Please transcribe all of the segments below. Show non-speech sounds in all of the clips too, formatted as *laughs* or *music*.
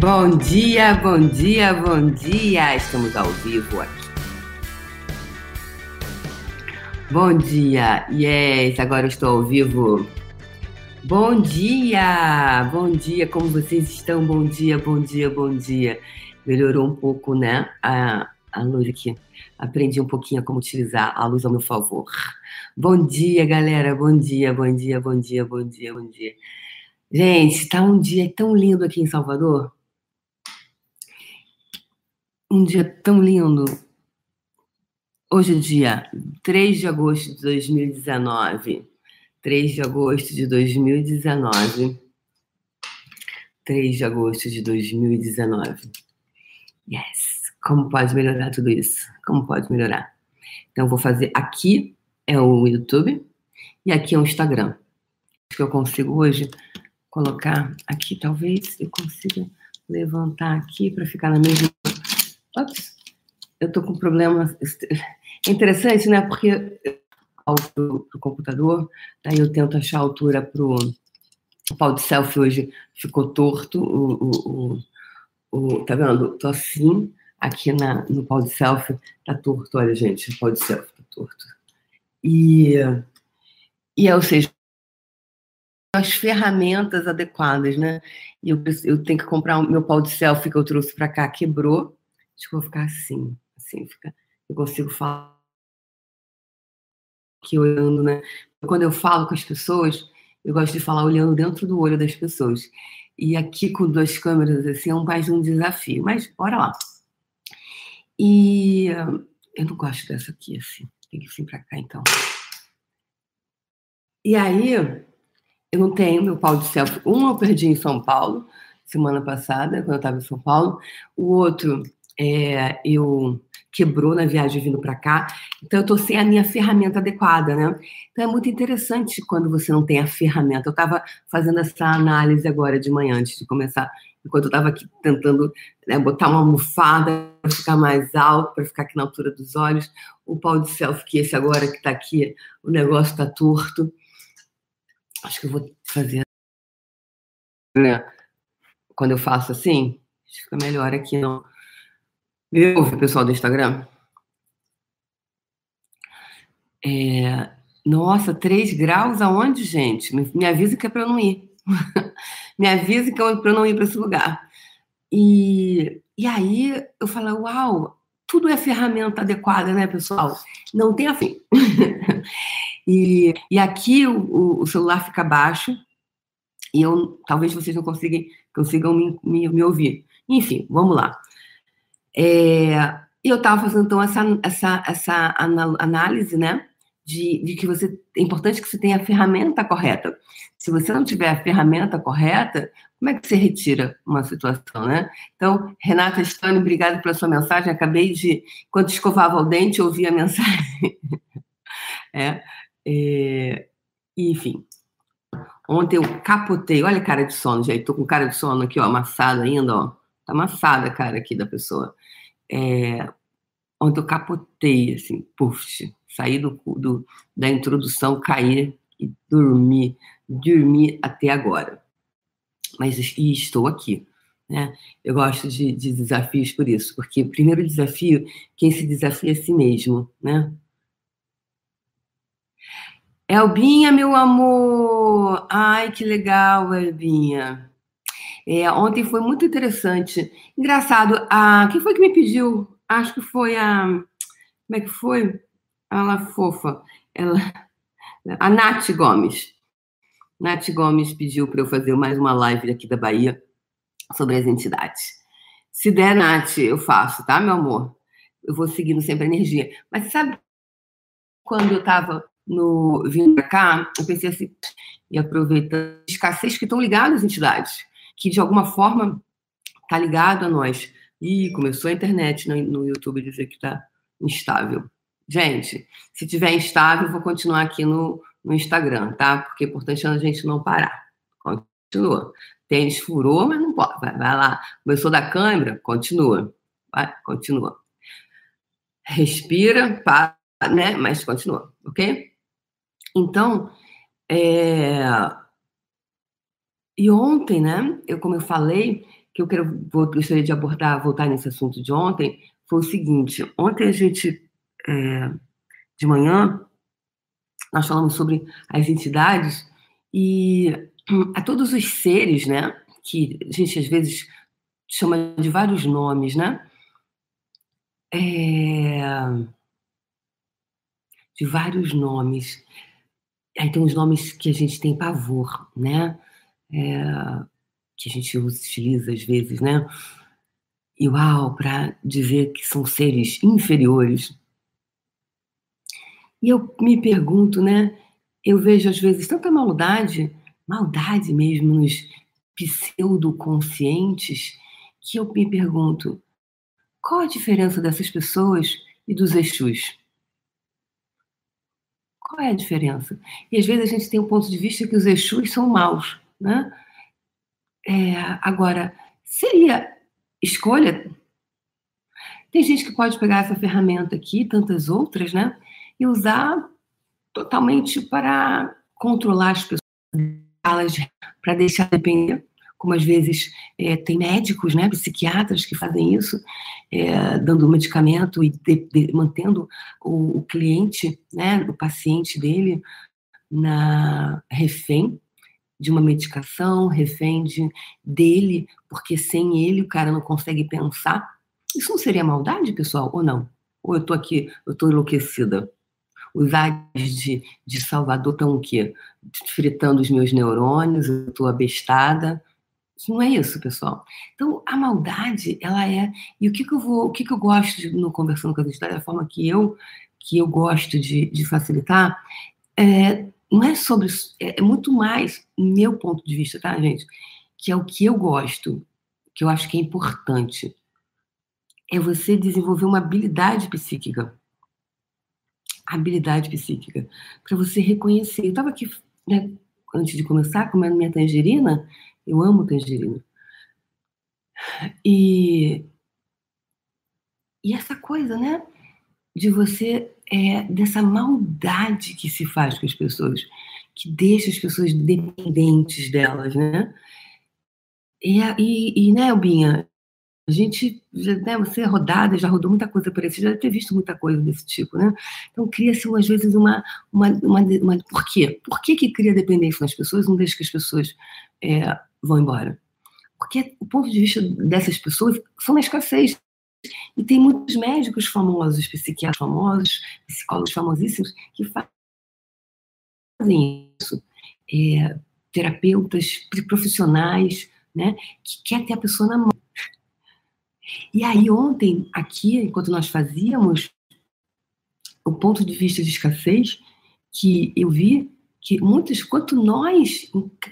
Bom dia, bom dia, bom dia! Estamos ao vivo aqui. Bom dia, yes, agora estou ao vivo. Bom dia, bom dia, como vocês estão? Bom dia, bom dia, bom dia. Melhorou um pouco, né? A, a luz aqui. Aprendi um pouquinho como utilizar a luz ao meu favor. Bom dia, galera, bom dia, bom dia, bom dia, bom dia, bom dia. Gente, tá um dia tão lindo aqui em Salvador. Um dia tão lindo. Hoje é dia 3 de agosto de 2019. 3 de agosto de 2019. 3 de agosto de 2019. Yes. Como pode melhorar tudo isso? Como pode melhorar? Então, vou fazer aqui é o YouTube e aqui é o Instagram. Acho que eu consigo hoje colocar aqui, talvez eu consiga levantar aqui para ficar na mesma Ops, eu tô com problema. É interessante, né? Porque pro, pro computador, daí eu tento achar a altura pro o pau de selfie hoje ficou torto, o, o, o, o, tá vendo? Tô assim, aqui na, no pau de selfie tá torto, olha gente, o pau de selfie tá torto. E, e ou seja, as ferramentas adequadas, né? Eu, eu tenho que comprar o meu pau de selfie que eu trouxe para cá, quebrou, Acho que vou ficar assim, assim, fica, eu consigo falar aqui olhando, né? Quando eu falo com as pessoas, eu gosto de falar olhando dentro do olho das pessoas. E aqui com duas câmeras, assim, é um mais um desafio. Mas, bora lá. E eu não gosto dessa aqui, assim. Tem que vir para cá, então. E aí, eu não tenho meu pau de selfie. Um eu perdi em São Paulo, semana passada, quando eu estava em São Paulo. O outro é, eu quebrou na viagem vindo para cá, então eu estou sem a minha ferramenta adequada, né? Então é muito interessante quando você não tem a ferramenta. Eu estava fazendo essa análise agora de manhã, antes de começar, enquanto eu estava aqui tentando né, botar uma almofada para ficar mais alto, para ficar aqui na altura dos olhos. O pau de selfie, que esse agora que está aqui, o negócio está torto. Acho que eu vou fazer. Né? Quando eu faço assim, fica melhor aqui, não me ouve, pessoal do Instagram? É, nossa, 3 graus aonde, gente? Me, me avisa que é para eu não ir. *laughs* me avisa que é para eu não ir para esse lugar. E, e aí eu falo, uau, tudo é ferramenta adequada, né, pessoal? Não tem afim. *laughs* e, e aqui o, o, celular fica baixo e eu talvez vocês não consigam, consigam me, me, me ouvir. Enfim, vamos lá. É, e eu estava fazendo então essa, essa, essa análise, né? De, de, que você é importante que você tenha a ferramenta correta. Se você não tiver a ferramenta correta, como é que você retira uma situação, né? Então, Renata Stone, obrigada pela sua mensagem. Acabei de, enquanto escovava o dente, ouvir a mensagem. *laughs* é, é, enfim, ontem eu capotei. Olha a cara de sono, gente. Tô com cara de sono aqui, ó, amassada ainda, ó. Tá amassada a cara aqui da pessoa é, onde eu capotei, assim, puf, saí do, do, da introdução, caí e dormi, dormi até agora. Mas e estou aqui. Né? Eu gosto de, de, desafios por isso, porque o primeiro desafio, quem se desafia é si mesmo, né? Elbinha, meu amor! Ai, que legal, Elbinha. É, ontem foi muito interessante. Engraçado, a, quem foi que me pediu? Acho que foi a. Como é que foi? Ela fofa. Ela, a Nath Gomes. Nath Gomes pediu para eu fazer mais uma live aqui da Bahia sobre as entidades. Se der, Nath, eu faço, tá, meu amor? Eu vou seguindo sempre a energia. Mas sabe quando eu estava no vindo para cá, eu pensei assim, e aproveitando escassez que estão ligadas às entidades que de alguma forma está ligado a nós. E começou a internet no, no YouTube dizer que está instável. Gente, se tiver instável, vou continuar aqui no, no Instagram, tá? Porque é importante a gente não parar. Continua. Tênis furou, mas não pode. Vai, vai lá. Começou da câmera, continua. Vai, continua. Respira, para, né? Mas continua, ok? Então, é, e ontem, né, eu, como eu falei, que eu quero, vou, gostaria de abordar, voltar nesse assunto de ontem, foi o seguinte: ontem a gente, é, de manhã, nós falamos sobre as entidades e a todos os seres, né, que a gente às vezes chama de vários nomes, né? É, de vários nomes. Aí tem os nomes que a gente tem pavor, né? É, que a gente utiliza às vezes, né? E uau, para dizer que são seres inferiores. E eu me pergunto, né? Eu vejo às vezes tanta maldade, maldade mesmo nos pseudoconscientes, que eu me pergunto: qual a diferença dessas pessoas e dos Exus? Qual é a diferença? E às vezes a gente tem o um ponto de vista que os Exus são maus, né? É, agora, seria escolha? Tem gente que pode pegar essa ferramenta aqui, tantas outras, né? E usar totalmente para controlar as pessoas, para deixar depender como às vezes é, tem médicos, né, psiquiatras que fazem isso, é, dando medicamento e de, de, mantendo o, o, cliente, né, o paciente dele na refém de uma medicação, refém de, dele, porque sem ele o cara não consegue pensar. Isso não seria maldade, pessoal, ou não? Ou eu tô aqui, eu tô enlouquecida? Os ares de, de Salvador estão o quê? Fritando os meus neurônios, eu tô abestada. Não é isso, pessoal. Então, a maldade, ela é. E o que, que eu vou, o que, que eu gosto de, no conversando com as histórias, a forma que eu que eu gosto de, de facilitar, é, não é sobre. É, é muito mais, meu ponto de vista, tá, gente? Que é o que eu gosto, que eu acho que é importante. É você desenvolver uma habilidade psíquica. Habilidade psíquica. Para você reconhecer. Eu estava aqui, né, antes de começar, comendo minha tangerina eu amo tangerina. E, e essa coisa, né? De você, é, dessa maldade que se faz com as pessoas, que deixa as pessoas dependentes delas, né? E, e, e né, Albinha, a gente, né, você é rodada, já rodou muita coisa por aí, você já deve ter visto muita coisa desse tipo, né? Então cria-se, às vezes, uma, uma, uma, uma, Por quê? Por que, que cria dependência nas pessoas, não deixa que as pessoas é, vão embora. Porque o ponto de vista dessas pessoas são na escassez. E tem muitos médicos famosos, psiquiatras famosos, psicólogos famosíssimos que fazem isso. É, terapeutas profissionais, né, que quer ter a pessoa na mão. E aí ontem, aqui, enquanto nós fazíamos o ponto de vista de escassez, que eu vi que muitos, quanto nós,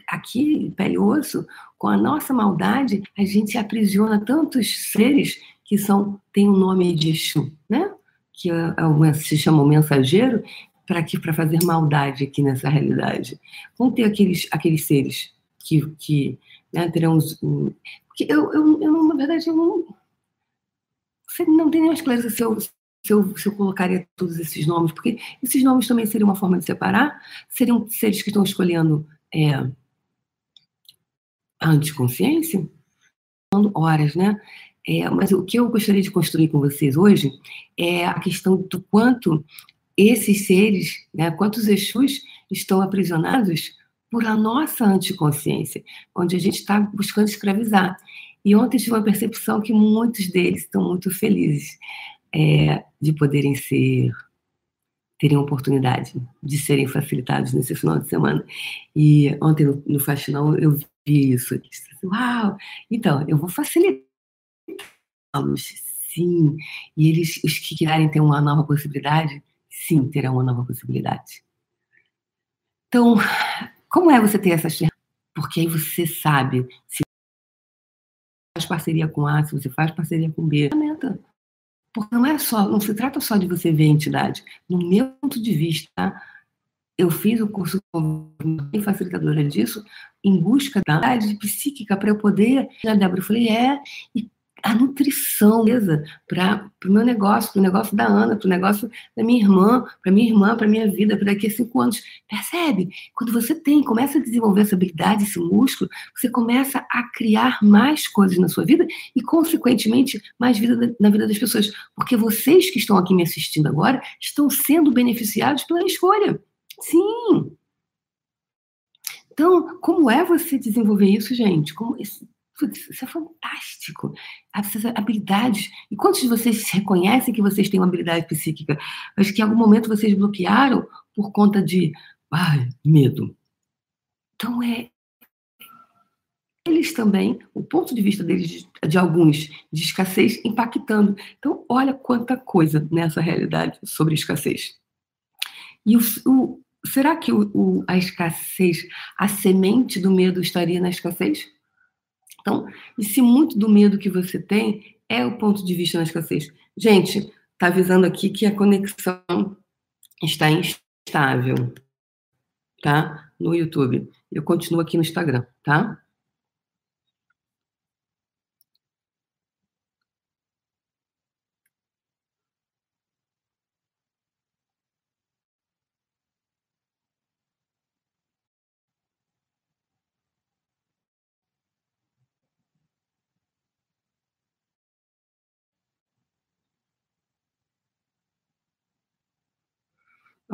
aqui, pele e osso, com a nossa maldade, a gente aprisiona tantos seres que são, tem o nome de Exu, né? Que é, é se chama o mensageiro, para que para fazer maldade aqui nessa realidade. Vão ter aqueles, aqueles seres que, que né, terão os. Eu, eu, eu, na verdade, eu não. Você não tem mais clareza se eu, se eu, se eu colocaria todos esses nomes, porque esses nomes também seriam uma forma de separar, seriam seres que estão escolhendo é, a anticonsciência, horas, né? É, mas o que eu gostaria de construir com vocês hoje é a questão do quanto esses seres, né, quantos Exus estão aprisionados por a nossa anticonsciência, onde a gente está buscando escravizar. E ontem tive uma percepção que muitos deles estão muito felizes é, de poderem ser terem oportunidade de serem facilitados nesse final de semana. E ontem no, no Faxinão eu vi isso. Uau! Então, eu vou sim. E eles, os que querem ter uma nova possibilidade, sim, terão uma nova possibilidade. Então, como é você ter essas ferramentas? Porque aí você sabe se faz parceria com A, se você faz parceria com B. Porque não é só, não se trata só de você ver a entidade. No meu ponto de vista, eu fiz o curso como facilitadora disso em busca da entidade psíquica para eu poder. A Débora, eu falei, é, e a nutrição para o meu negócio, para o negócio da Ana, para o negócio da minha irmã, para minha irmã, para minha vida, para daqui a cinco anos. Percebe? Quando você tem, começa a desenvolver essa habilidade, esse músculo, você começa a criar mais coisas na sua vida e, consequentemente, mais vida na vida das pessoas. Porque vocês que estão aqui me assistindo agora estão sendo beneficiados pela escolha. Sim! Então, como é você desenvolver isso, gente? Como isso, é fantástico. Essas habilidades. E quantos de vocês reconhecem que vocês têm uma habilidade psíquica? Acho que em algum momento vocês bloquearam por conta de medo. Então é eles também, o ponto de vista deles, de, de, alguns, de escassez, impactando. Então, olha quanta coisa nessa realidade sobre escassez. E o, o, será que o, o, a escassez, a semente do medo estaria na escassez? Então, e se muito do medo que você tem é o ponto de vista na escassez? Gente, tá avisando aqui que a conexão está instável, tá? No YouTube. Eu continuo aqui no Instagram, tá?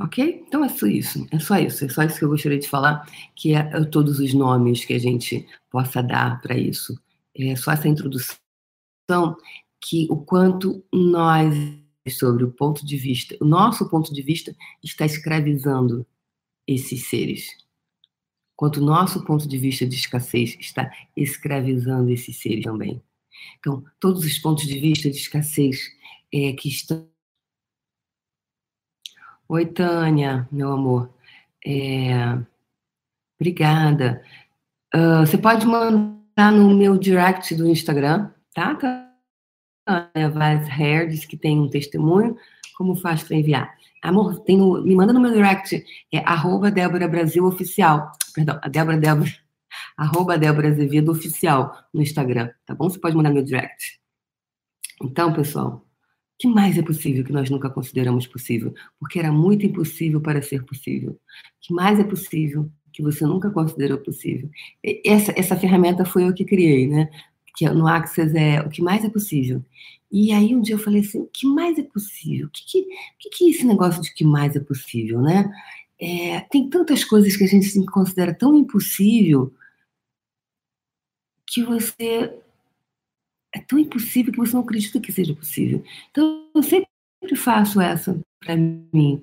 Ok? Então é só isso, é só isso, é só isso que eu gostaria de falar, que é, é todos os nomes que a gente possa dar para isso. É só essa introdução que o quanto nós, sobre o ponto de vista, o nosso ponto de vista está escravizando esses seres. Quanto o nosso ponto de vista de escassez está escravizando esses seres também. Então, todos os pontos de vista de escassez é, que estão Oi, Tânia, meu amor. É... Obrigada. Uh, você pode mandar no meu direct do Instagram, tá? Tânia Vaz Hair diz que tem um testemunho. Como faz para enviar? Amor, tem no, me manda no meu direct, é arroba Débora Brasil Oficial. Perdão, a Débora Débora, *laughs* arroba Débora Azevedo Oficial no Instagram, tá bom? Você pode mandar no meu direct. Então, pessoal, que mais é possível que nós nunca consideramos possível? Porque era muito impossível para ser possível. que mais é possível que você nunca considerou possível? Essa, essa ferramenta foi eu que criei, né? Que no Access é o que mais é possível. E aí um dia eu falei assim, o que mais é possível? O que, que, que, que é esse negócio de que mais é possível, né? É, tem tantas coisas que a gente considera tão impossível que você é tão impossível que você não acredita que seja possível. Então, eu sempre faço essa para mim.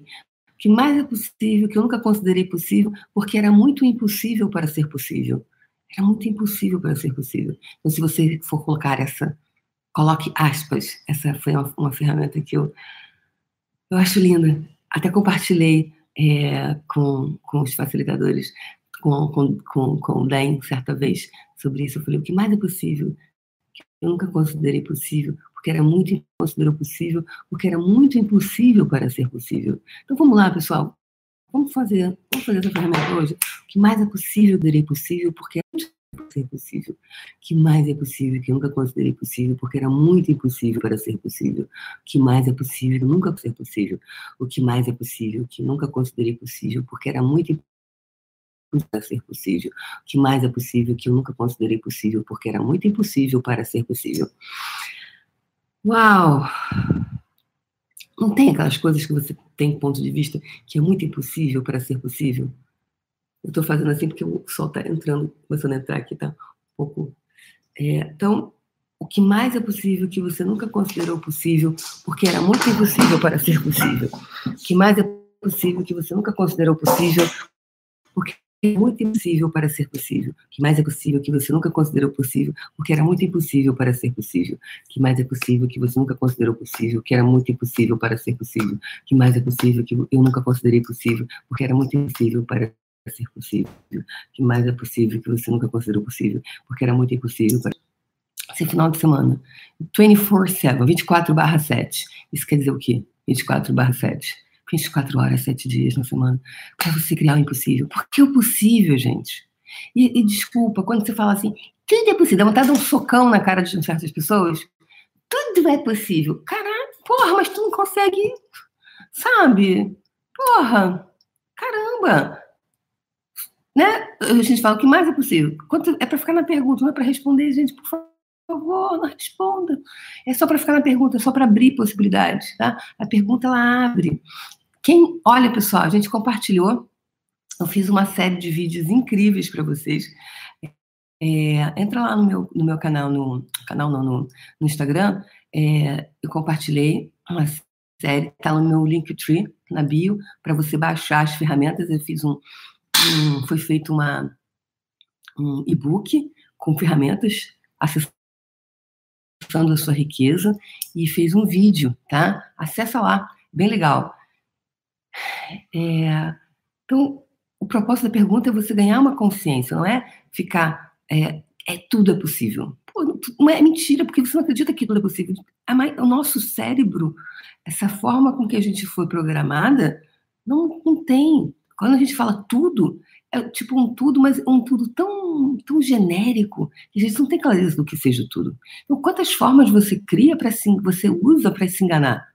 O que mais é possível, que eu nunca considerei possível, porque era muito impossível para ser possível. Era muito impossível para ser possível. Então, se você for colocar essa, coloque aspas. Essa foi uma, uma ferramenta que eu, eu acho linda. Até compartilhei é, com, com os facilitadores, com, com, com, com o Dan, certa vez, sobre isso. Eu falei: o que mais é possível eu nunca considerei possível, porque era muito considerou possível, porque era muito impossível para ser possível. Então vamos lá, pessoal. Vamos fazer, vamos fazer essa ferramenta hoje. O que mais é possível, darei possível, porque muito ser possível. O que mais é possível, que eu nunca considerei possível, porque era muito impossível para ser possível. O que mais é possível, nunca ser possível. O que mais é possível, que nunca considerei possível, porque era muito para ser possível. O que mais é possível que eu nunca considerei possível, porque era muito impossível para ser possível. Uau! Não tem aquelas coisas que você tem ponto de vista que é muito impossível para ser possível? Eu estou fazendo assim porque o sol está entrando, começando a entrar aqui, tá um pouco. É, então, o que mais é possível que você nunca considerou possível, porque era muito impossível para ser possível. O que mais é possível que você nunca considerou possível, porque é muito impossível para ser possível. Que mais é possível que você nunca considerou possível, porque era muito impossível para ser possível. Que mais é possível que você nunca considerou possível, que era muito impossível para ser possível. Que mais é possível que eu nunca considerei possível, porque era muito impossível para ser possível. Que mais é possível que você nunca considerou possível, porque era muito impossível para esse final de semana. 24/7, 24/7. Isso quer dizer o quê? 24/7 24 horas, 7 dias na semana, para você criar o impossível. Porque o possível, gente. E, e, desculpa, quando você fala assim, tudo é possível, dá vontade de um socão na cara de certas pessoas. tudo é possível. Caralho, porra, mas tu não consegue, sabe? Porra, caramba. Né? A gente fala o que mais é possível. Quanto, é para ficar na pergunta, não é para responder, gente, por favor, não responda. É só para ficar na pergunta, é só para abrir possibilidades, tá? A pergunta ela abre. Quem, olha, pessoal, a gente compartilhou. Eu fiz uma série de vídeos incríveis para vocês. É, entra lá no meu, no meu canal, no canal não, no, no Instagram. É, eu compartilhei uma série, está no meu Linktree, na bio, para você baixar as ferramentas. Eu fiz um, um foi feito uma, um e-book com ferramentas acessando a sua riqueza e fez um vídeo, tá? Acessa lá, bem legal. É, então, o propósito da pergunta é você ganhar uma consciência, não é ficar é, é tudo é possível. Pô, não é mentira, porque você não acredita que tudo é possível. O nosso cérebro, essa forma com que a gente foi programada, não, não tem. Quando a gente fala tudo, é tipo um tudo, mas um tudo tão, tão genérico que a gente não tem clareza do que seja tudo. Então, quantas formas você cria para se, você usa para se enganar?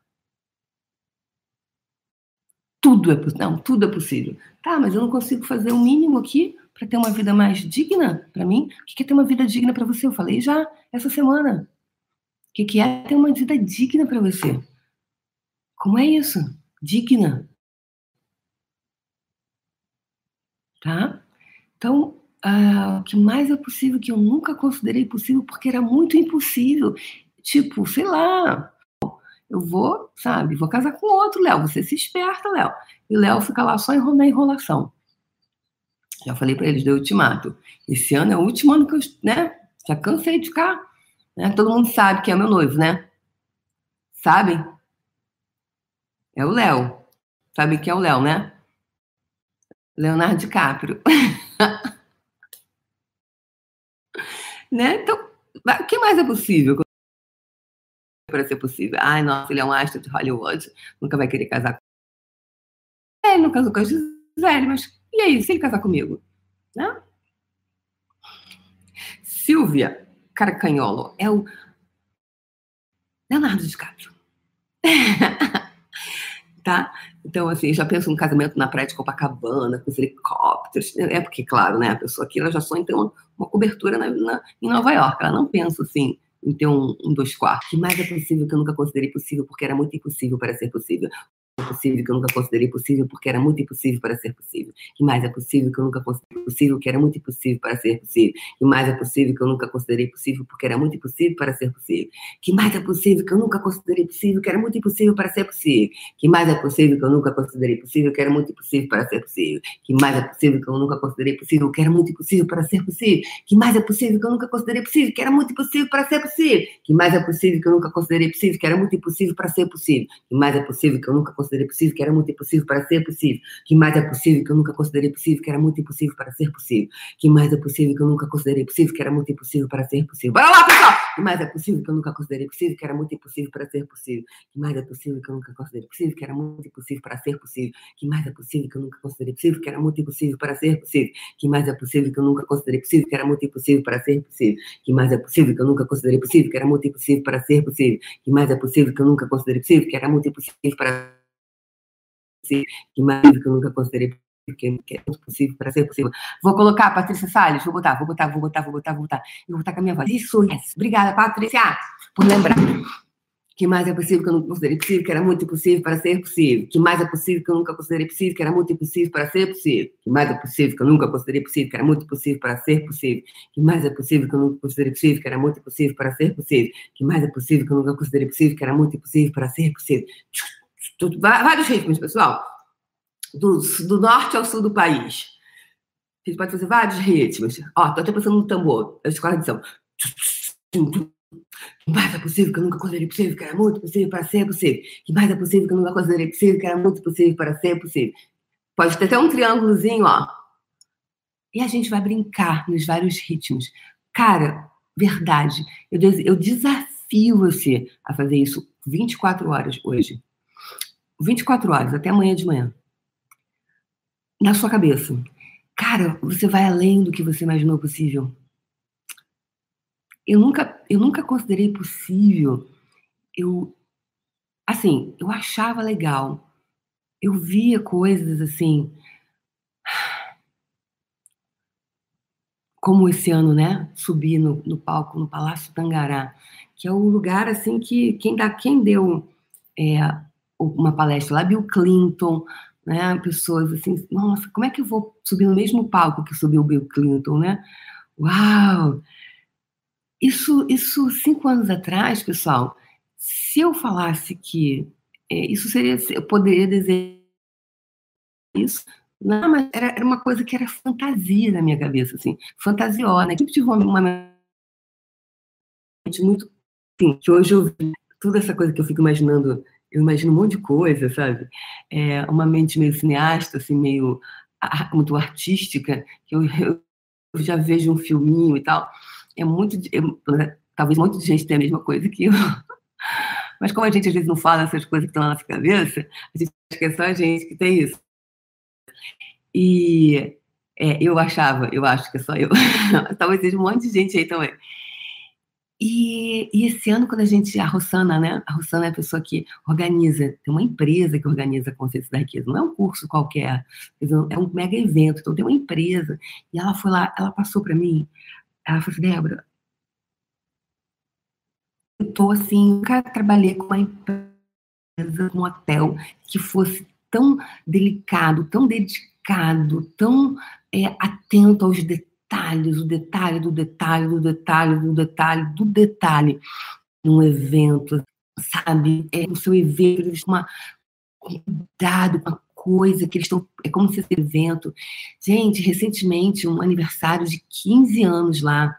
Tudo é não, tudo é possível. Tá, mas eu não consigo fazer o mínimo aqui para ter uma vida mais digna para mim? O que é ter uma vida digna para você? Eu falei já essa semana. O que é ter uma vida digna para você? Como é isso? Digna. Tá? Então, uh, o que mais é possível que eu nunca considerei possível porque era muito impossível. Tipo, sei lá, eu vou, sabe, vou casar com outro, Léo. Você se esperta, Léo. E Léo fica lá só na enrolação. Já falei para eles, deu ultimato. Esse ano é o último ano que eu, né? Já cansei de ficar. Né? Todo mundo sabe que é meu noivo, né? Sabem? É o Léo. Sabe que é o Léo, né? Leonardo DiCaprio. *laughs* né? Então, o que mais é possível para ser possível? Ai, nossa, ele é um astro de Hollywood, nunca vai querer casar com ele. Não casou com a Gisele, mas e aí, se ele casar comigo? Né? Silvia Carcanholo é o Leonardo DiCaprio. *laughs* tá? Então, assim, já penso um casamento na praia de Copacabana, com os helicópteros. É porque, claro, né? A pessoa aqui ela já sonha em ter uma, uma cobertura na, na, em Nova York. Ela não pensa assim em ter um, um dois quartos. Mais é possível que eu nunca considerei possível, porque era muito impossível para ser possível possível que eu nunca considerei possível porque era muito impossível para ser possível. Que mais é possível que eu nunca considerei possível que era muito impossível para ser possível. Que mais é possível que eu nunca considerei possível porque era muito impossível para ser possível. Que mais é possível que eu nunca considerei possível que era muito impossível para ser possível. Que mais é possível que eu nunca considerei possível que era muito impossível para ser possível. Que mais é possível que eu nunca considerei possível que era muito impossível para ser possível. Que mais é possível que eu nunca considerei possível que era muito impossível para ser possível. Que mais é possível que eu nunca considerei possível que era muito impossível para ser possível. Que mais é possível que eu nunca considerei possível que era muito impossível para ser possível. Que mais é possível que eu nunca considerei possível, que era muito impossível para ser possível. Que mais é possível que eu nunca considerei possível, que era muito impossível para ser possível. Bora lá, pessoal! Que mais é possível que eu nunca considerei possível, que era muito impossível para ser possível. Que mais é possível que eu nunca considerei possível, que era muito impossível para ser possível. Que mais é possível que eu nunca considerei possível, que era muito impossível para ser possível. Que mais é possível que eu nunca considerei possível, que era muito impossível para ser possível. Que mais é possível que eu nunca considerei possível, que era muito impossível para ser possível. Que mais é possível que eu nunca considerei possível, que era muito impossível para ser mais que eu nunca considerei porque é muito possível para ser possível. Vou colocar, Patrícia Salles, vou botar, vou botar, vou botar, vou botar, vou botar. Vou botar com a minha voz. Isso, yes. Obrigada, Patrícia, por lembrar. Que mais é possível que eu nunca considerei possível, que era muito impossível para ser possível. Que mais é possível que eu nunca considerei possível, que era muito impossível para ser possível. Que mais é possível que eu nunca considerei possível, que era muito impossível para ser possível. Que mais é possível que eu nunca considerei possível, que era muito impossível para ser possível. Que mais é possível que eu nunca considerei possível, que era muito impossível para ser possível. Vários ritmos, pessoal do, do norte ao sul do país. A gente pode fazer vários ritmos. Ó, tô até pensando no tambor, a escorradição. Que mais é possível que eu nunca considerei possível, que era muito possível para ser possível. Que mais é possível que eu nunca considerei possível, que era muito possível para ser possível. Pode ter até um triângulozinho, ó. E a gente vai brincar nos vários ritmos. Cara, verdade. Eu desafio você a fazer isso 24 horas hoje. 24 horas, até amanhã de manhã na sua cabeça. Cara, você vai além do que você imaginou possível. Eu nunca, eu nunca considerei possível eu, assim, eu achava legal. Eu via coisas assim, como esse ano, né? Subir no, no palco no Palácio Tangará, que é o lugar assim que quem dá, quem deu é, uma palestra lá, Bill Clinton, né? Pessoas assim, nossa, como é que eu vou subir no mesmo palco que subiu o Bill Clinton, né? Uau! Isso, isso cinco anos atrás, pessoal, se eu falasse que é, isso seria, eu poderia dizer isso, não, mas era, era, uma coisa que era fantasia na minha cabeça, assim, fantasiosa. Eu tive uma, muito, assim, que hoje eu vi toda essa coisa que eu fico imaginando, eu imagino um monte de coisa, sabe? É, uma mente meio cineasta, assim, meio muito artística, que eu, eu já vejo um filminho e tal é muito. Eu, talvez muita gente tenha a mesma coisa que eu. *laughs* Mas como a gente às vezes não fala essas coisas que estão na nossa cabeça, a gente acha que é só a gente que tem isso. E é, eu achava, eu acho que é só eu. *laughs* talvez seja um monte de gente aí também. E, esse ano, quando a gente, a Rossana, né? A Rossana é a pessoa que organiza, tem uma empresa que organiza a consciência da riqueza, não é um curso qualquer, é um mega evento, então tem uma empresa. E ela foi lá, ela passou para mim ela falou assim, Débora, eu tô assim, nunca trabalhei com uma empresa, um hotel que fosse tão delicado, tão dedicado, tão é, atento aos detalhes, o detalhe do detalhe, do detalhe, do detalhe, do detalhe, num evento, sabe? É, o seu evento, eles uma cuidado com a coisa que eles estão. É como se esse evento. Gente, recentemente, um aniversário de 15 anos lá.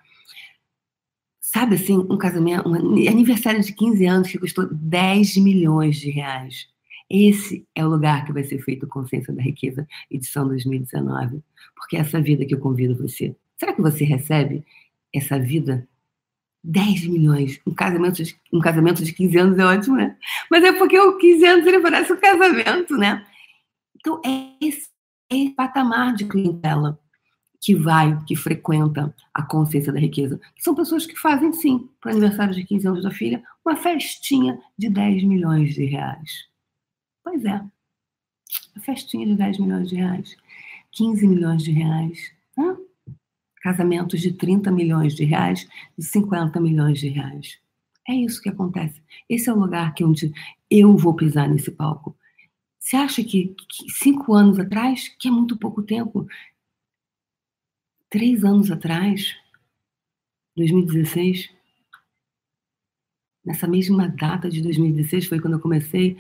Sabe assim, um casamento, um aniversário de 15 anos que custou 10 milhões de reais. Esse é o lugar que vai ser feito Consciência da Riqueza, edição 2019. Porque é essa vida que eu convido você. Será que você recebe essa vida 10 milhões. Um casamento, de, um casamento de 15 anos é ótimo, né? Mas é porque o 15 anos ele parece um casamento, né? Então, é esse, é esse patamar de clientela que vai, que frequenta a consciência da riqueza. São pessoas que fazem, sim, para o aniversário de 15 anos da filha, uma festinha de 10 milhões de reais. Pois é, uma festinha de 10 milhões de reais, 15 milhões de reais, né? Casamentos de 30 milhões de reais, de 50 milhões de reais. É isso que acontece. Esse é o lugar que onde eu vou pisar nesse palco. Você acha que, que cinco anos atrás, que é muito pouco tempo, três anos atrás, 2016, nessa mesma data de 2016, foi quando eu comecei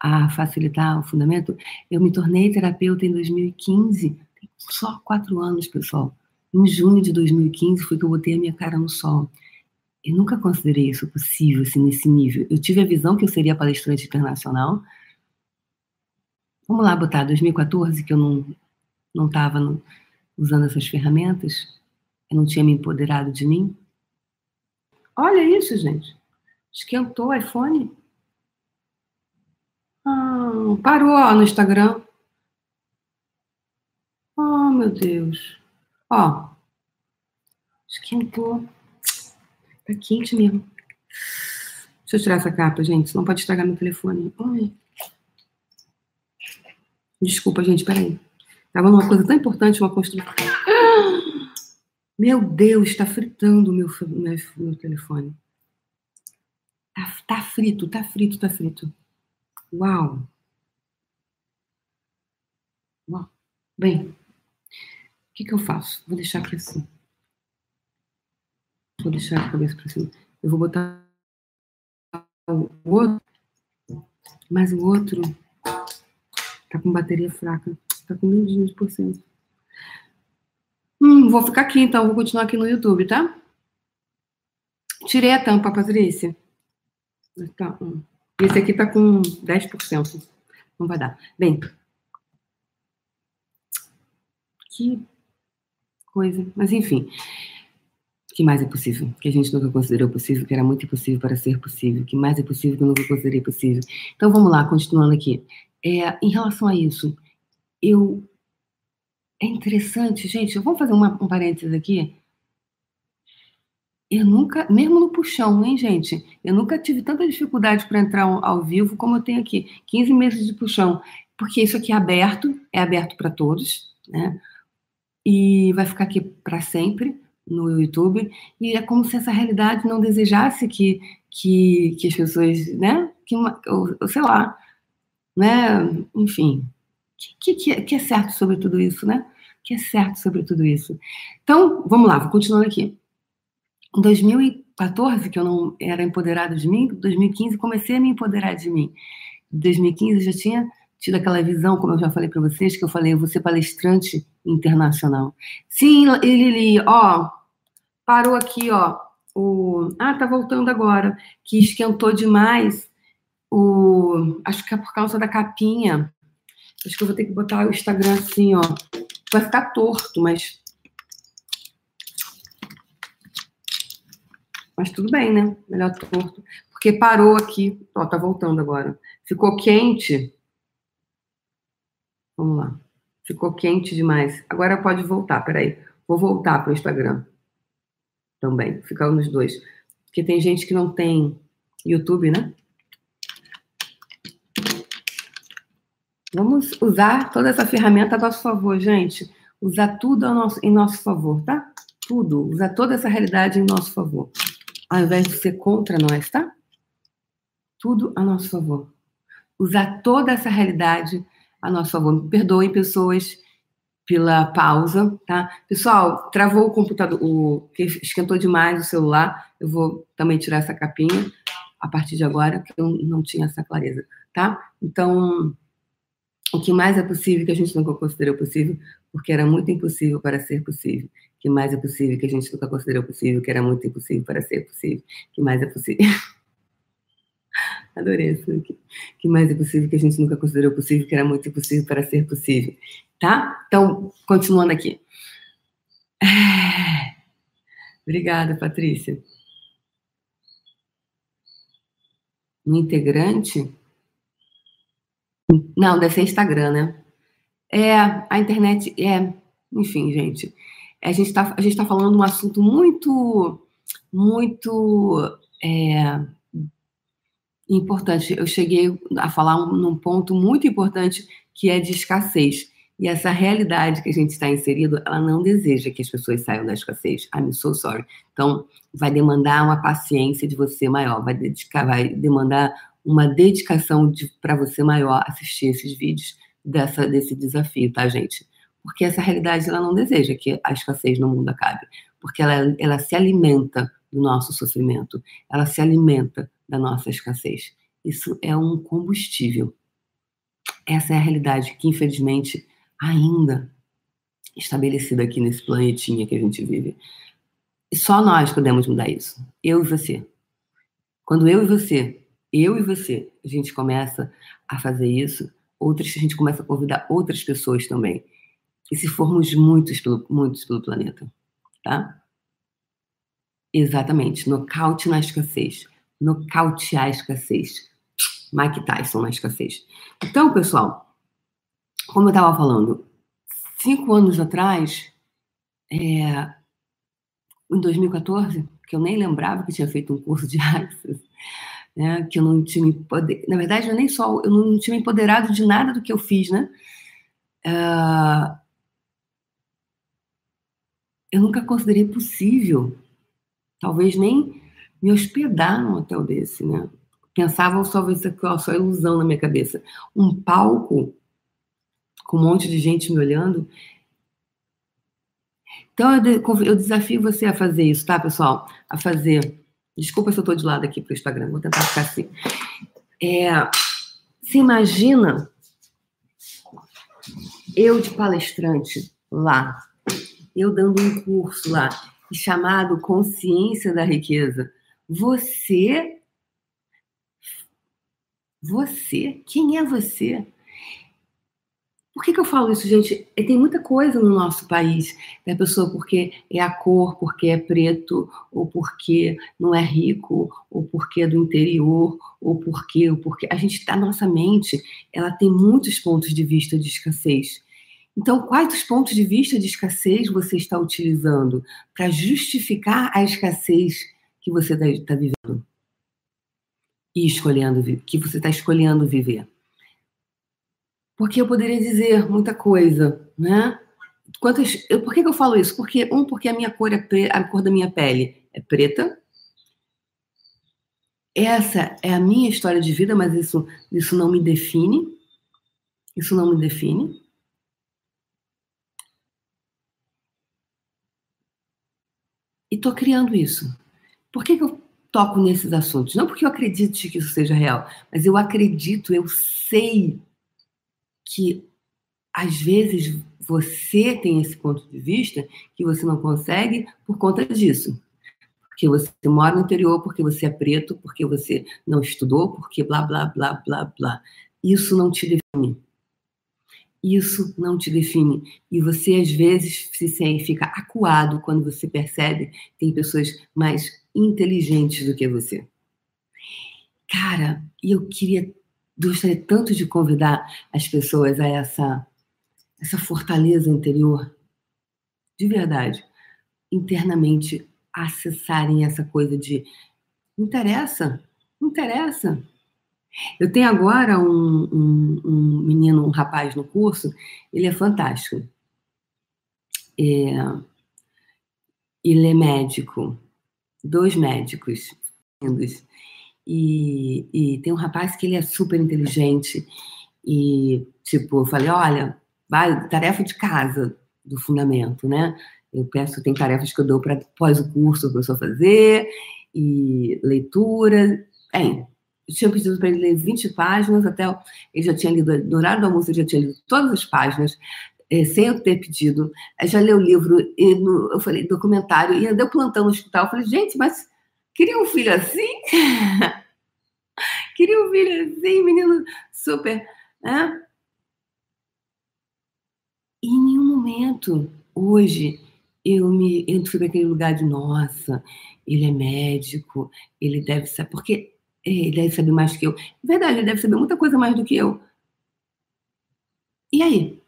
a facilitar o fundamento, eu me tornei terapeuta em 2015, só quatro anos, pessoal. Em junho de 2015 foi que eu botei a minha cara no sol. Eu nunca considerei isso possível, assim, nesse nível. Eu tive a visão que eu seria palestrante internacional, Vamos lá botar 2014, que eu não não estava usando essas ferramentas, eu não tinha me empoderado de mim. Olha isso, gente. Esquentou o iPhone. Ah, parou ó, no Instagram. Oh, meu Deus. Ó, esquentou. Tá quente mesmo. Deixa eu tirar essa capa, gente, senão pode estragar meu telefone. Ai. Desculpa, gente, peraí. Estava numa coisa tão importante, uma construção. Meu Deus, está fritando o meu, meu, meu telefone. Tá, tá frito, tá frito, tá frito. Uau. Uau. Bem, que, que eu faço? Vou deixar aqui assim. Vou deixar a cabeça para cima. Eu vou botar o outro, mas o outro Tá com bateria fraca. Tá com menos de 20%. Hum, vou ficar aqui então, vou continuar aqui no YouTube, tá? Tirei a tampa, Patrícia. Tá, hum. Esse aqui tá com 10%. Não vai dar. Bem. Que coisa. Mas enfim. O que mais é possível? Que a gente nunca considerou possível, que era muito impossível para ser possível. O que mais é possível que eu nunca considerei possível. Então vamos lá, continuando aqui. É, em relação a isso, eu. É interessante, gente, vamos fazer uma, um parênteses aqui. eu nunca, mesmo no puxão, hein, gente? Eu nunca tive tanta dificuldade para entrar ao vivo como eu tenho aqui. 15 meses de puxão. Porque isso aqui é aberto, é aberto para todos, né? E vai ficar aqui para sempre no YouTube. E é como se essa realidade não desejasse que, que, que as pessoas, né? Que ou, ou sei lá, né? Enfim, que, que, que é certo sobre tudo isso, né? que é certo sobre tudo isso. Então, vamos lá, vou continuando aqui. Em 2014, que eu não era empoderada de mim, em 2015 comecei a me empoderar de mim. Em 2015 eu já tinha tido aquela visão, como eu já falei para vocês, que eu falei, eu vou ser palestrante internacional. Sim, Lili, ó, parou aqui, ó, o... Ah, tá voltando agora, que esquentou demais o... Acho que é por causa da capinha. Acho que eu vou ter que botar o Instagram assim, ó. Vai ficar torto, mas Mas tudo bem, né? Melhor torto. Porque parou aqui. Ó, tá voltando agora. Ficou quente. Vamos lá. Ficou quente demais. Agora pode voltar, peraí. Vou voltar para o Instagram. Também. Ficar nos dois. Porque tem gente que não tem YouTube, né? Vamos usar toda essa ferramenta a nosso favor, gente. Usar tudo nosso, em nosso favor, tá? Tudo. Usar toda essa realidade em nosso favor ao invés de ser contra nós, tá? Tudo a nosso favor. Usar toda essa realidade a nosso favor. Me perdoem, pessoas, pela pausa, tá? Pessoal, travou o computador, o que esquentou demais o celular. Eu vou também tirar essa capinha a partir de agora, que eu não tinha essa clareza, tá? Então, o que mais é possível que a gente nunca considerou possível, porque era muito impossível para ser possível que mais é possível, que a gente nunca considerou possível, que era muito impossível para ser possível, que mais é possível. *laughs* Adorei isso aqui. Que mais é possível que a gente nunca considerou possível, que era muito impossível para ser possível. Tá? Então, continuando aqui. *sighs* Obrigada, Patrícia. Um integrante? Não, deve ser Instagram, né? É, a internet é. Enfim, gente a gente está tá falando de um assunto muito, muito é, importante. Eu cheguei a falar um, num ponto muito importante que é de escassez. E essa realidade que a gente está inserido, ela não deseja que as pessoas saiam da escassez. I'm so sorry. Então, vai demandar uma paciência de você maior, vai, dedicar, vai demandar uma dedicação de, para você maior assistir esses vídeos dessa, desse desafio, tá, gente? porque essa realidade ela não deseja que a escassez no mundo acabe, porque ela, ela se alimenta do nosso sofrimento, ela se alimenta da nossa escassez. Isso é um combustível. Essa é a realidade que, infelizmente, ainda estabelecida aqui nesse planetinha que a gente vive. E só nós podemos mudar isso. Eu e você. Quando eu e você, eu e você, a gente começa a fazer isso, outras, a gente começa a convidar outras pessoas também e se formos muitos pelo, muitos pelo planeta, tá? Exatamente, nocaute na escassez, nocautear a escassez. Mike Tyson na escassez. Então, pessoal, como eu estava falando, cinco anos atrás, é, em 2014, que eu nem lembrava que tinha feito um curso de Access, né, que eu não tinha me empoderado, na verdade, eu nem só, eu não tinha me empoderado de nada do que eu fiz, né? Uh, eu nunca considerei possível, talvez nem me hospedar num hotel desse, né? Pensava só isso aqui, só ilusão na minha cabeça. Um palco com um monte de gente me olhando. Então, eu, eu desafio você a fazer isso, tá, pessoal? A fazer. Desculpa se eu estou de lado aqui para o Instagram, vou tentar ficar assim. É, se imagina eu de palestrante lá, eu dando um curso lá chamado Consciência da Riqueza. Você. Você? Quem é você? Por que, que eu falo isso, gente? É, tem muita coisa no nosso país da pessoa porque é a cor, porque é preto, ou porque não é rico, ou porque é do interior, ou porque, ou porque. A gente, a nossa mente, ela tem muitos pontos de vista de escassez. Então, quais os pontos de vista de escassez você está utilizando para justificar a escassez que você está tá vivendo? E escolhendo, que você está escolhendo viver. Porque eu poderia dizer muita coisa, né? Quantas, por que, que eu falo isso? Porque, um, porque a minha cor é pre, a cor da minha pele é preta. Essa é a minha história de vida, mas isso, isso não me define. Isso não me define. E estou criando isso. Por que, que eu toco nesses assuntos? Não porque eu acredite que isso seja real, mas eu acredito, eu sei que às vezes você tem esse ponto de vista que você não consegue por conta disso. Porque você mora no interior, porque você é preto, porque você não estudou, porque blá, blá, blá, blá, blá. Isso não te define isso não te define. E você, às vezes, se sente, fica acuado quando você percebe que tem pessoas mais inteligentes do que você. Cara, eu queria, gostaria tanto de convidar as pessoas a essa, essa fortaleza interior, de verdade, internamente acessarem essa coisa de interessa, interessa, eu tenho agora um, um, um, menino, um rapaz no curso, ele é fantástico. É, ele é médico, dois médicos lindos. E, e tem um rapaz que ele é super inteligente. E, tipo, eu falei: olha, vai, tarefa de casa do fundamento, né? Eu peço, tem tarefas que eu dou para após o curso a pessoa fazer, e leitura. Bem, tinha pedido para ele ler 20 páginas, até ele já tinha lido, no horário do almoço, ele já tinha lido todas as páginas, é, sem eu ter pedido. Aí já leu o livro, e no, eu falei, documentário, e deu plantão no hospital. Eu falei, gente, mas queria um filho assim? *laughs* queria um filho assim, menino super, né? E em nenhum momento, hoje, eu me eu fui para aquele lugar de nossa, ele é médico, ele deve saber, porque ele deve saber mais que eu. É verdade, ele deve saber muita coisa mais do que eu. E aí?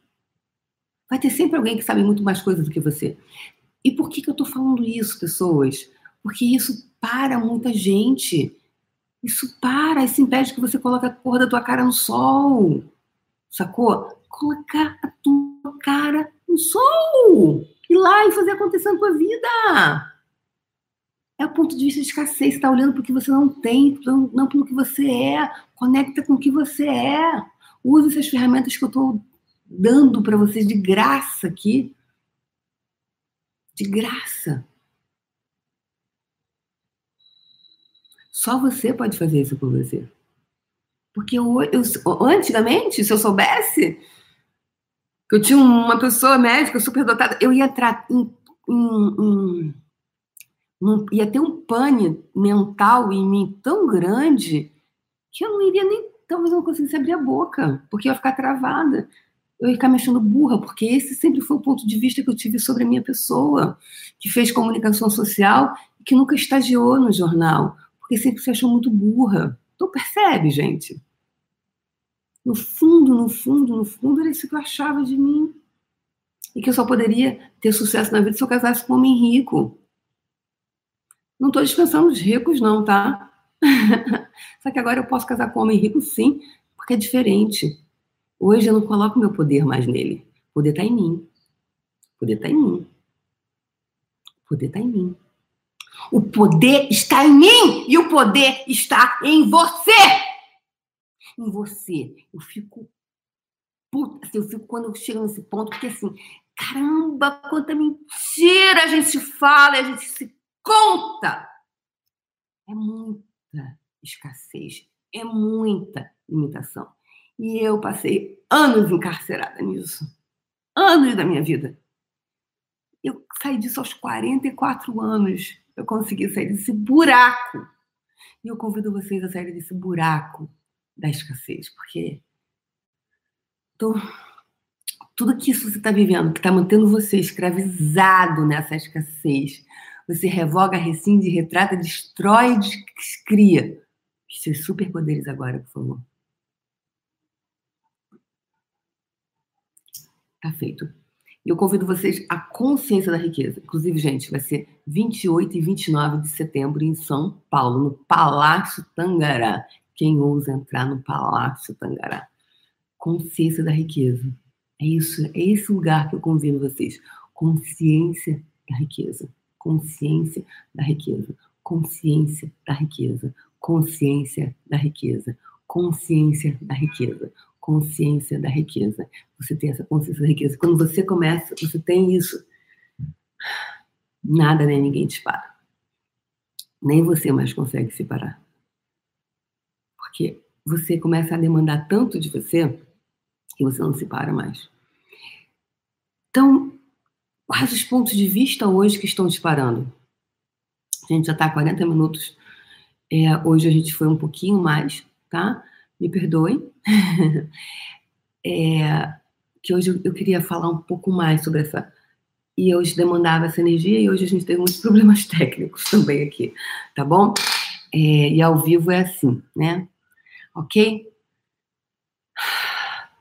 Vai ter sempre alguém que sabe muito mais coisas do que você. E por que, que eu estou falando isso, pessoas? Porque isso para muita gente. Isso para, isso impede que você coloque a cor da tua cara no sol. Sacou? Colocar a tua cara no sol. Ir lá e fazer acontecer na tua vida. É o ponto de vista de escassez. Você está olhando para o que você não tem, não pelo que você é. Conecta com o que você é. Use essas ferramentas que eu estou dando para vocês de graça aqui. De graça. Só você pode fazer isso por você. Porque eu, eu, antigamente, se eu soubesse que eu tinha uma pessoa médica super dotada, eu ia em, em ia ter um pane mental em mim tão grande que eu não iria nem, talvez não conseguisse abrir a boca, porque eu ia ficar travada. Eu ia ficar me achando burra, porque esse sempre foi o ponto de vista que eu tive sobre a minha pessoa, que fez comunicação social e que nunca estagiou no jornal, porque sempre se achou muito burra. Então percebe, gente? No fundo, no fundo, no fundo, era isso que eu achava de mim. E que eu só poderia ter sucesso na vida se eu casasse com um homem rico. Não estou dispensando os ricos, não, tá? *laughs* Só que agora eu posso casar com um homem rico, sim, porque é diferente. Hoje eu não coloco meu poder mais nele. O poder está em mim. O poder está em mim. O poder está em mim. O poder está em mim e o poder está em você. Em você. Eu fico puta, assim, eu fico quando eu chego nesse ponto, porque assim, caramba, quanta mentira a gente fala, a gente se conta. É muita escassez, é muita limitação. E eu passei anos encarcerada nisso. Anos da minha vida. Eu saí disso aos 44 anos. Eu consegui sair desse buraco. E eu convido vocês a saírem desse buraco da escassez, porque tô... tudo que isso você está vivendo, que está mantendo você escravizado nessa escassez, você revoga, rescinde, retrata, destrói, descria. Os seus superpoderes agora, por favor. Tá feito. Eu convido vocês à consciência da riqueza. Inclusive, gente, vai ser 28 e 29 de setembro em São Paulo, no Palácio Tangará. Quem ousa entrar no Palácio Tangará? Consciência da riqueza. É isso, é esse lugar que eu convido vocês. Consciência da riqueza. Consciência da riqueza. Consciência da riqueza. Consciência da riqueza. Consciência da riqueza consciência da riqueza. Você tem essa consciência da riqueza. Quando você começa, você tem isso, nada nem ninguém te para. Nem você mais consegue se parar. Porque você começa a demandar tanto de você que você não se para mais. Então, quais os pontos de vista hoje que estão te parando? A gente já está 40 minutos. É, hoje a gente foi um pouquinho mais, tá? me perdoem, *laughs* é, que hoje eu queria falar um pouco mais sobre essa. E hoje demandava essa energia e hoje a gente tem muitos problemas *laughs* técnicos também aqui, tá bom? É, e ao vivo é assim, né? Ok?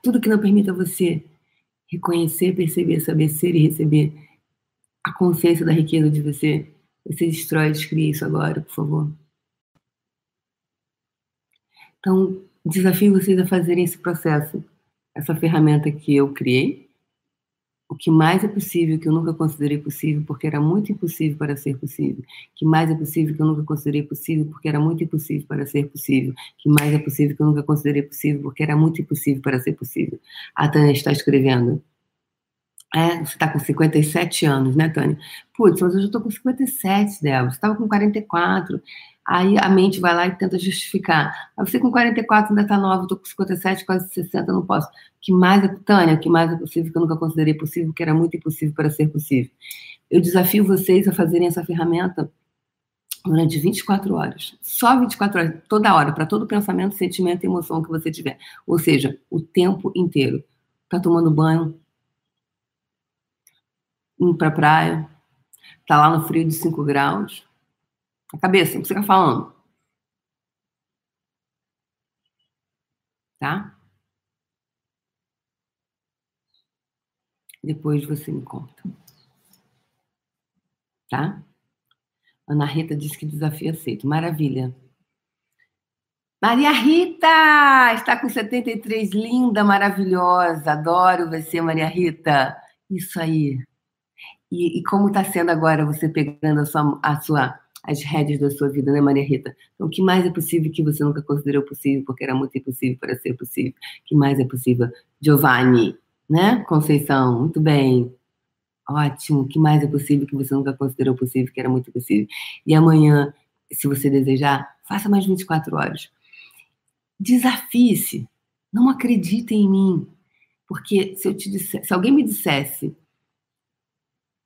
Tudo que não permita você reconhecer, perceber, saber ser e receber a consciência da riqueza de você, você destrói, descria isso agora, por favor. Então, Desafio vocês a fazerem esse processo, essa ferramenta que eu criei, o que mais é possível que eu nunca considerei possível porque era muito impossível para ser possível, que mais é possível que eu nunca considerei possível porque era muito impossível para ser possível, que mais é possível que eu nunca considerei possível porque era muito impossível para ser possível. A Tânia está escrevendo. É, você está com 57 anos, né, Tânia? Putz, mas eu já estou com 57, Débora. Você estava com 44. Aí a mente vai lá e tenta justificar. Você com 44 ainda está nova, estou com 57, quase 60, não posso. que mais é, Tânia, que mais é possível que eu nunca considerei possível, que era muito impossível para ser possível. Eu desafio vocês a fazerem essa ferramenta durante 24 horas. Só 24 horas, toda hora, para todo pensamento, sentimento e emoção que você tiver. Ou seja, o tempo inteiro. Tá tomando banho, indo para praia, tá lá no frio de 5 graus, a cabeça, não fica falando. Tá? Depois você me conta. Tá? Ana Rita disse que desafio aceito. Maravilha. Maria Rita! Está com 73, linda, maravilhosa. Adoro você, Maria Rita. Isso aí. E, e como está sendo agora você pegando a sua, a sua as rédeas da sua vida, né, Maria Rita? Então, o que mais é possível que você nunca considerou possível, porque era muito impossível para ser possível? O que mais é possível? Giovanni, né? Conceição, muito bem. Ótimo. O que mais é possível que você nunca considerou possível, que era muito possível? E amanhã, se você desejar, faça mais 24 horas. Desafie-se. Não acredite em mim. Porque se eu te dissesse, se alguém me dissesse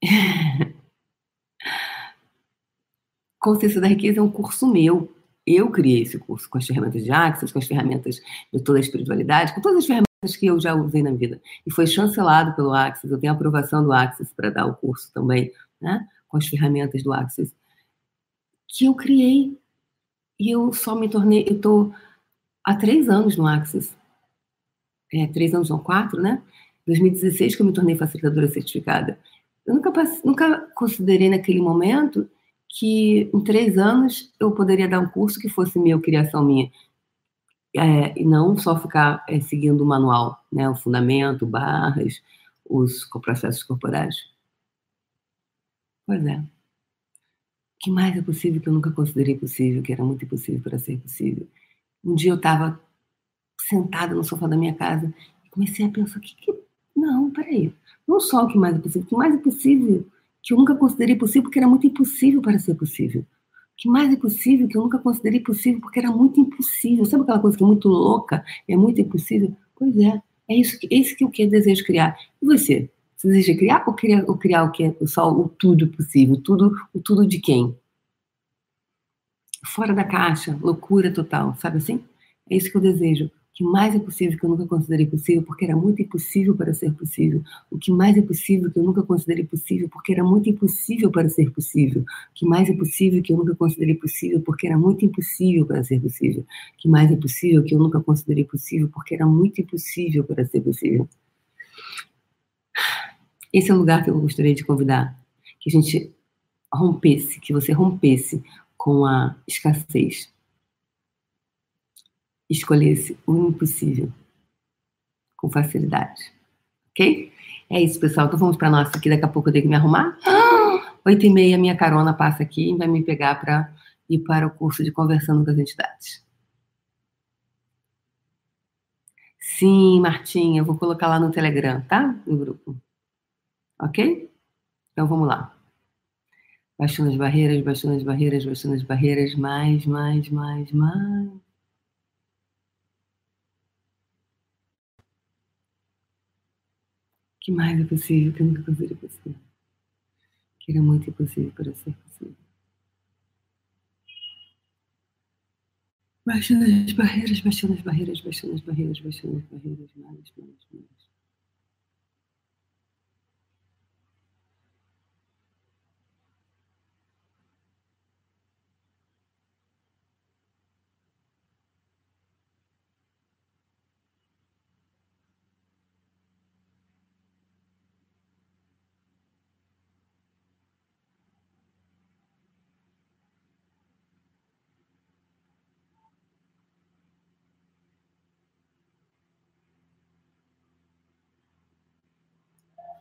*laughs* Consciência da Riqueza é um curso meu. Eu criei esse curso com as ferramentas de Axis, com as ferramentas de toda a espiritualidade, com todas as ferramentas que eu já usei na vida. E foi chancelado pelo Axis, eu tenho aprovação do Axis para dar o curso também, né? com as ferramentas do Axis, que eu criei. E eu só me tornei, eu estou há três anos no Axis. É, três anos, não, quatro, né? 2016 que eu me tornei facilitadora certificada. Eu nunca, nunca considerei naquele momento que em três anos eu poderia dar um curso que fosse meu, criação minha. É, e não só ficar é, seguindo o manual, né, o fundamento, barras, os processos corporais. Pois é. O que mais é possível que eu nunca considerei possível, que era muito impossível para ser possível? Um dia eu estava sentada no sofá da minha casa e comecei a pensar: que, que... não, peraí, não só o que mais é possível, o que mais é possível que eu nunca considerei possível porque era muito impossível para ser possível. Que mais é possível que eu nunca considerei possível porque era muito impossível. Sabe aquela coisa que é muito louca, é muito impossível? Pois é, é isso que, é isso que eu quero, desejo criar. E você? Você deseja criar ou criar, ou criar o que é só o tudo possível? Tudo, o tudo de quem? Fora da caixa, loucura total, sabe assim? É isso que eu desejo que mais é possível que eu nunca considerei possível, porque era muito impossível para ser possível. O que mais é possível que eu nunca considerei possível, porque era muito impossível para ser possível. O que mais é possível que eu nunca considerei possível, porque era muito impossível para ser possível. O que mais é possível que eu nunca considerei possível, porque era muito impossível para ser possível. Esse é o lugar que eu gostaria de convidar, que a gente rompesse, que você rompesse com a escassez. Escolhesse o impossível com facilidade. Ok? É isso, pessoal. Então vamos para nossa aqui. Daqui a pouco eu tenho que me arrumar. *gasps* Oito e meia, minha carona passa aqui e vai me pegar para ir para o curso de Conversando com as Entidades. Sim, Martinha, eu vou colocar lá no Telegram, tá? No grupo. Ok? Então vamos lá. Baixando as barreiras, baixando as barreiras, baixando as barreiras, mais, mais, mais, mais. Que mais é possível que nunca considerei possível? Que era muito impossível para ser possível. Baixando as barreiras, baixando as barreiras, baixando as barreiras, baixando as barreiras, mais, mais, mais.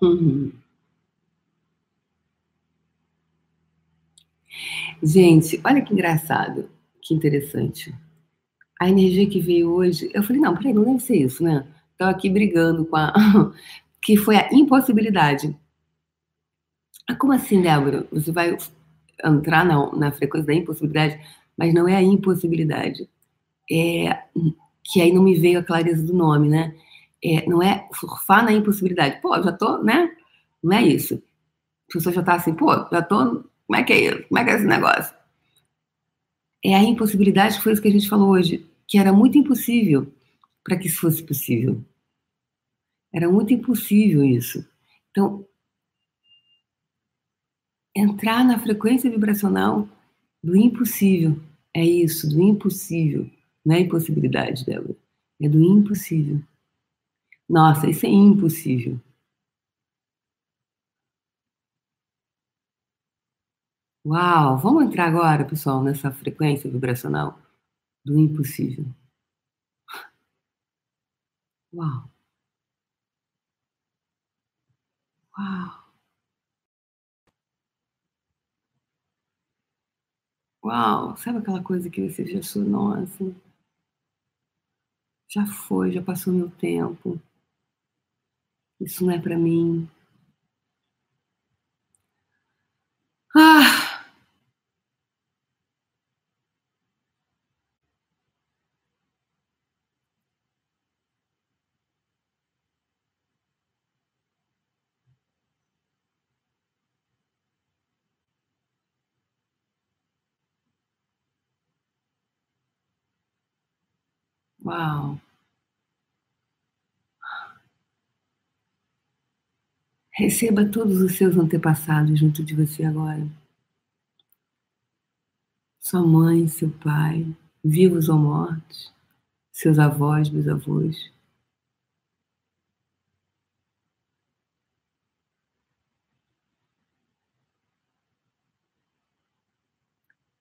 Uhum. Gente, olha que engraçado, que interessante. A energia que veio hoje, eu falei, não, peraí, não deve ser isso, né? Estão aqui brigando com a. *laughs* que foi a impossibilidade. Ah, como assim, Débora? Você vai entrar na, na frequência da impossibilidade, mas não é a impossibilidade. É que aí não me veio a clareza do nome, né? É, não é surfar na impossibilidade. Pô, já tô, né? Não é isso. A pessoa já tá assim, pô, já tô. Como é que é isso? Como é que é esse negócio? É a impossibilidade que foi isso que a gente falou hoje, que era muito impossível para que isso fosse possível. Era muito impossível isso. Então, entrar na frequência vibracional do impossível. É isso, do impossível. Não é impossibilidade, Débora. É do impossível. Nossa, isso é impossível. Uau, vamos entrar agora, pessoal, nessa frequência vibracional do impossível. Uau. Uau. Uau, sabe aquela coisa que você já achou, nossa, já foi, já passou meu tempo. Isso não é para mim. Ah! Uau! Receba todos os seus antepassados junto de você agora. Sua mãe, seu pai, vivos ou mortos, seus avós, bisavós.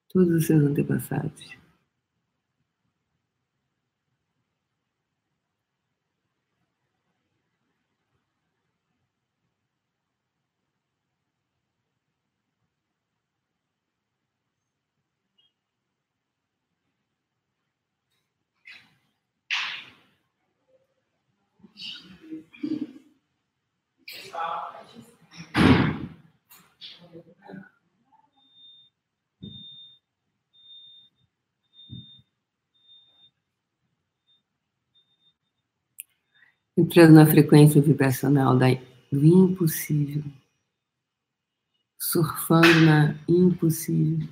Todos os seus antepassados. Entrando na frequência vibracional da, do impossível, surfando na impossível.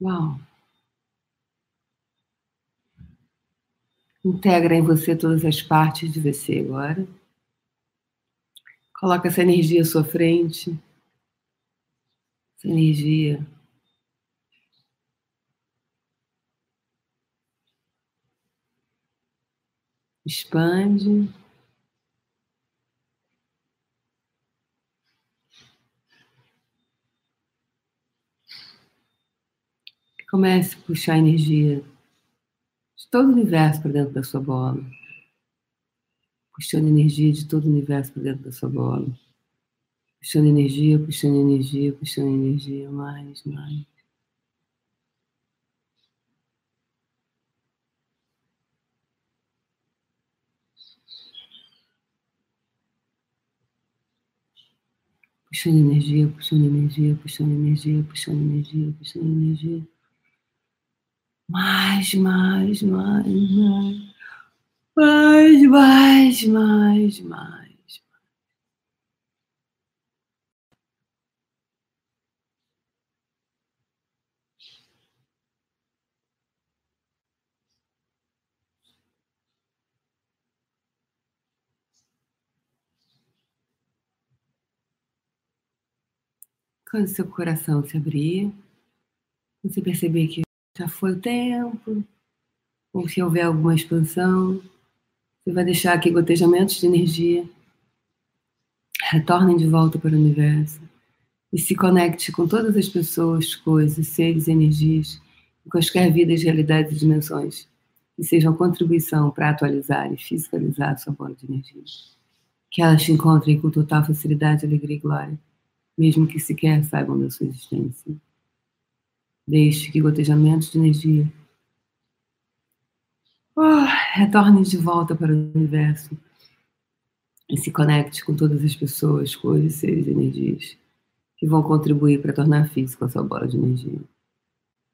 Uau! Integra em você todas as partes de você agora. Coloca essa energia à sua frente. Essa energia. Expande. Comece a puxar energia de todo o universo para dentro da sua bola. Puxando energia de todo o universo para dentro da sua bola. Puxando energia, puxando energia, puxando energia, mais, mais. Puxando energia, puxando energia, puxando energia, puxando energia, puxando energia. Mais, mais, mais, mais. Mais, mais, mais, mais. Quando seu coração se abrir, você perceber que já foi o tempo, ou se houver alguma expansão, você vai deixar aqui gotejamentos de energia. Retornem de volta para o universo e se conecte com todas as pessoas, coisas, seres, energias, quaisquer vidas, realidades e dimensões que sejam contribuição para atualizar e fiscalizar a sua bola de energia. Que elas te encontrem com total facilidade, alegria e glória, mesmo que sequer saibam da sua existência. Deixe que gotejamentos de energia oh, retornem de volta para o universo e se conecte com todas as pessoas, coisas, seres e energias que vão contribuir para tornar físico a sua bola de energia.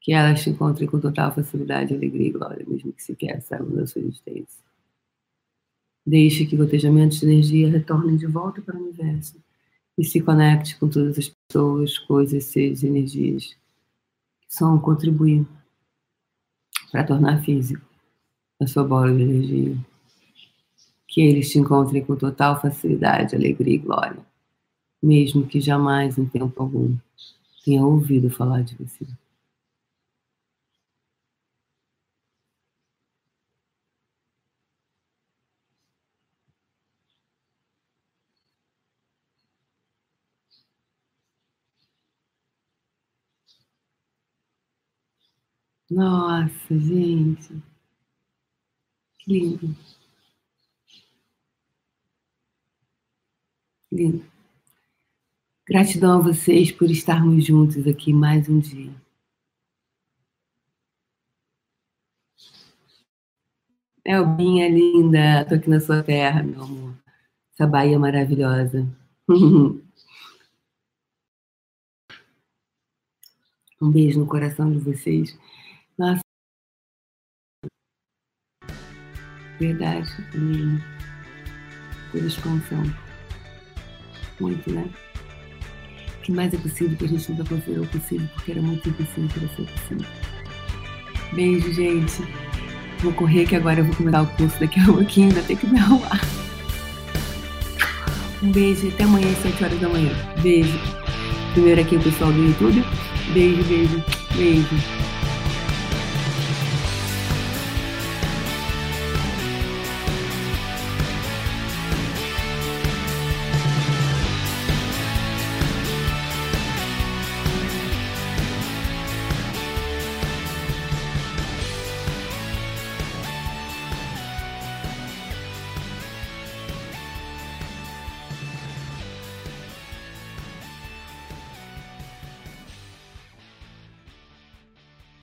Que elas te encontrem com total facilidade, alegria e glória, mesmo que sequer saibam da sua existência. Deixe que gotejamentos de energia retornem de volta para o universo e se conecte com todas as pessoas, coisas, seres e energias são contribuir para tornar físico a sua bola de energia. Que eles te encontrem com total facilidade, alegria e glória, mesmo que jamais em tempo algum tenha ouvido falar de você. Nossa, gente. Que lindo. Lindo. Gratidão a vocês por estarmos juntos aqui mais um dia. Elbinha linda, tô aqui na sua terra, meu amor. Essa Bahia maravilhosa. *laughs* Um beijo no coração de vocês. Nossa. Verdade, lindo. Toda expansão. Muito, né? O que mais é possível que a gente nunca considerou possível, porque era muito impossível para ser possível. Beijo, gente. Vou correr que agora eu vou começar o curso daqui a pouquinho, ainda tem que me arrumar. Um beijo até amanhã às 7 horas da manhã. Beijo. Primeiro aqui o pessoal do YouTube. Beijo, beijo, beijo.